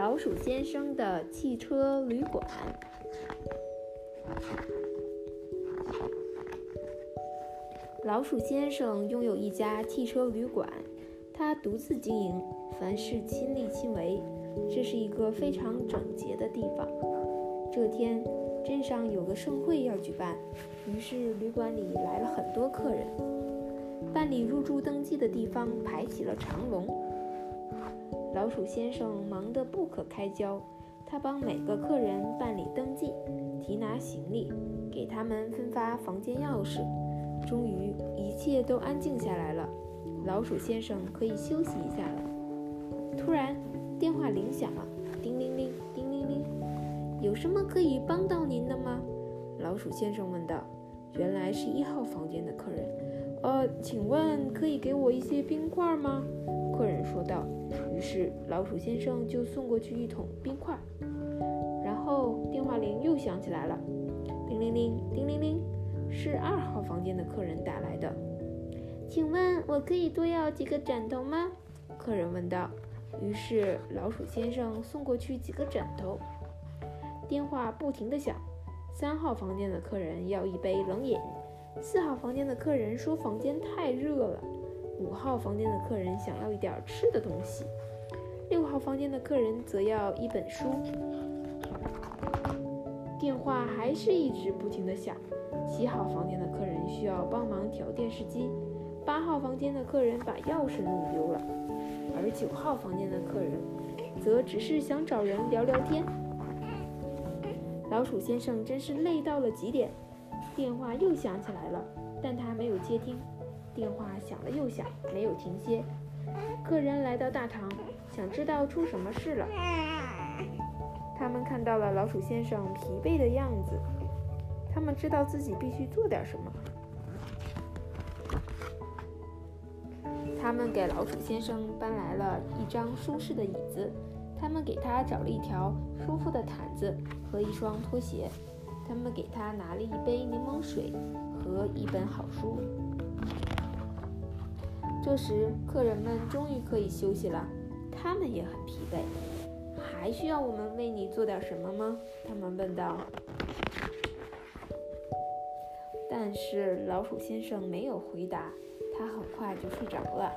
老鼠先生的汽车旅馆。老鼠先生拥有一家汽车旅馆，他独自经营，凡事亲力亲为。这是一个非常整洁的地方。这天，镇上有个盛会要举办，于是旅馆里来了很多客人。办理入住登记的地方排起了长龙。老鼠先生忙得不可开交，他帮每个客人办理登记、提拿行李，给他们分发房间钥匙。终于，一切都安静下来了，老鼠先生可以休息一下了。突然，电话铃响了，叮铃铃，叮铃铃。有什么可以帮到您的吗？老鼠先生问道。原来是一号房间的客人。呃，请问可以给我一些冰块吗？客人说道。于是老鼠先生就送过去一桶冰块。然后电话铃又响起来了，叮铃铃，叮铃铃，是二号房间的客人打来的。请问我可以多要几个枕头吗？客人问道。于是老鼠先生送过去几个枕头。电话不停地响。三号房间的客人要一杯冷饮。四号房间的客人说房间太热了。五号房间的客人想要一点吃的东西。六号房间的客人则要一本书。电话还是一直不停的响。七号房间的客人需要帮忙调电视机。八号房间的客人把钥匙弄丢了。而九号房间的客人，则只是想找人聊聊天。老鼠先生真是累到了极点。电话又响起来了，但他没有接听。电话响了又响，没有停歇。客人来到大堂，想知道出什么事了。他们看到了老鼠先生疲惫的样子，他们知道自己必须做点什么。他们给老鼠先生搬来了一张舒适的椅子，他们给他找了一条舒服的毯子和一双拖鞋，他们给他拿了一杯柠檬水和一本好书。这时，客人们终于可以休息了，他们也很疲惫。还需要我们为你做点什么吗？他们问道。但是老鼠先生没有回答。他很快就睡着了。